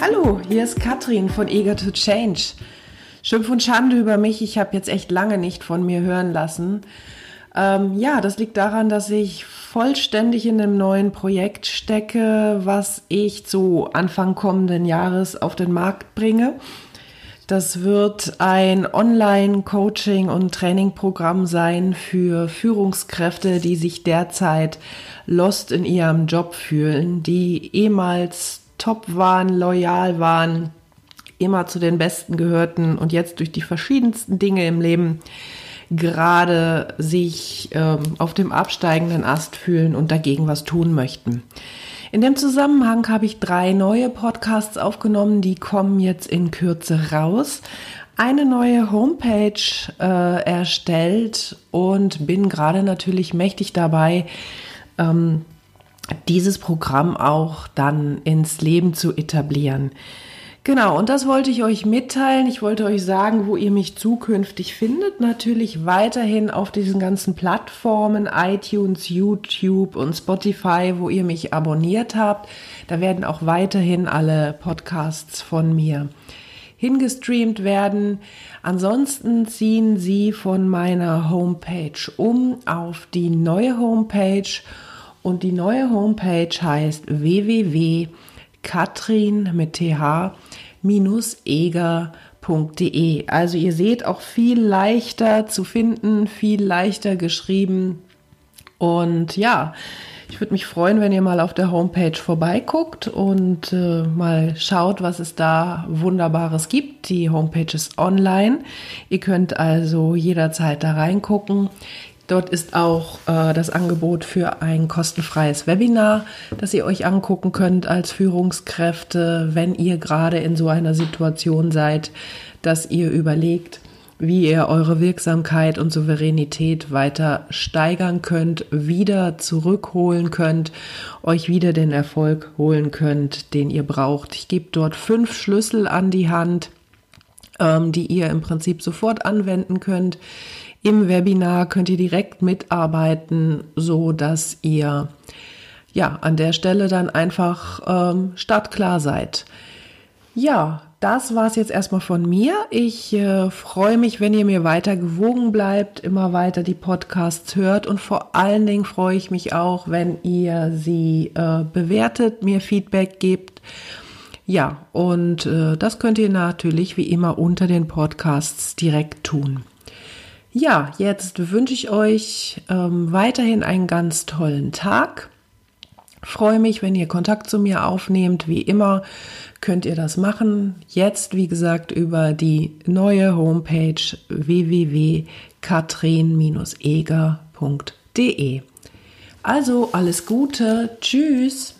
Hallo, hier ist Katrin von Eager to Change. Schimpf und Schande über mich, ich habe jetzt echt lange nicht von mir hören lassen. Ähm, ja, das liegt daran, dass ich vollständig in einem neuen Projekt stecke, was ich zu Anfang kommenden Jahres auf den Markt bringe. Das wird ein Online-Coaching- und Trainingprogramm sein für Führungskräfte, die sich derzeit lost in ihrem Job fühlen, die ehemals top waren, loyal waren, immer zu den Besten gehörten und jetzt durch die verschiedensten Dinge im Leben gerade sich ähm, auf dem absteigenden Ast fühlen und dagegen was tun möchten. In dem Zusammenhang habe ich drei neue Podcasts aufgenommen, die kommen jetzt in Kürze raus. Eine neue Homepage äh, erstellt und bin gerade natürlich mächtig dabei, ähm, dieses Programm auch dann ins Leben zu etablieren. Genau, und das wollte ich euch mitteilen. Ich wollte euch sagen, wo ihr mich zukünftig findet. Natürlich weiterhin auf diesen ganzen Plattformen, iTunes, YouTube und Spotify, wo ihr mich abonniert habt. Da werden auch weiterhin alle Podcasts von mir hingestreamt werden. Ansonsten ziehen sie von meiner Homepage um auf die neue Homepage und die neue Homepage heißt www.katrin mit th-eger.de. Also ihr seht auch viel leichter zu finden, viel leichter geschrieben. Und ja, ich würde mich freuen, wenn ihr mal auf der Homepage vorbeiguckt und äh, mal schaut, was es da Wunderbares gibt. Die Homepage ist online. Ihr könnt also jederzeit da reingucken. Dort ist auch äh, das Angebot für ein kostenfreies Webinar, das ihr euch angucken könnt als Führungskräfte, wenn ihr gerade in so einer Situation seid, dass ihr überlegt, wie ihr eure Wirksamkeit und Souveränität weiter steigern könnt, wieder zurückholen könnt, euch wieder den Erfolg holen könnt, den ihr braucht. Ich gebe dort fünf Schlüssel an die Hand, ähm, die ihr im Prinzip sofort anwenden könnt im Webinar könnt ihr direkt mitarbeiten, so dass ihr ja an der Stelle dann einfach ähm, startklar seid. Ja, das war es jetzt erstmal von mir. Ich äh, freue mich, wenn ihr mir weiter gewogen bleibt, immer weiter die Podcasts hört und vor allen Dingen freue ich mich auch, wenn ihr sie äh, bewertet, mir Feedback gebt. Ja, und äh, das könnt ihr natürlich wie immer unter den Podcasts direkt tun. Ja, jetzt wünsche ich euch ähm, weiterhin einen ganz tollen Tag. Freue mich, wenn ihr Kontakt zu mir aufnehmt. Wie immer könnt ihr das machen. Jetzt, wie gesagt, über die neue Homepage www.katrin-eger.de. Also alles Gute. Tschüss.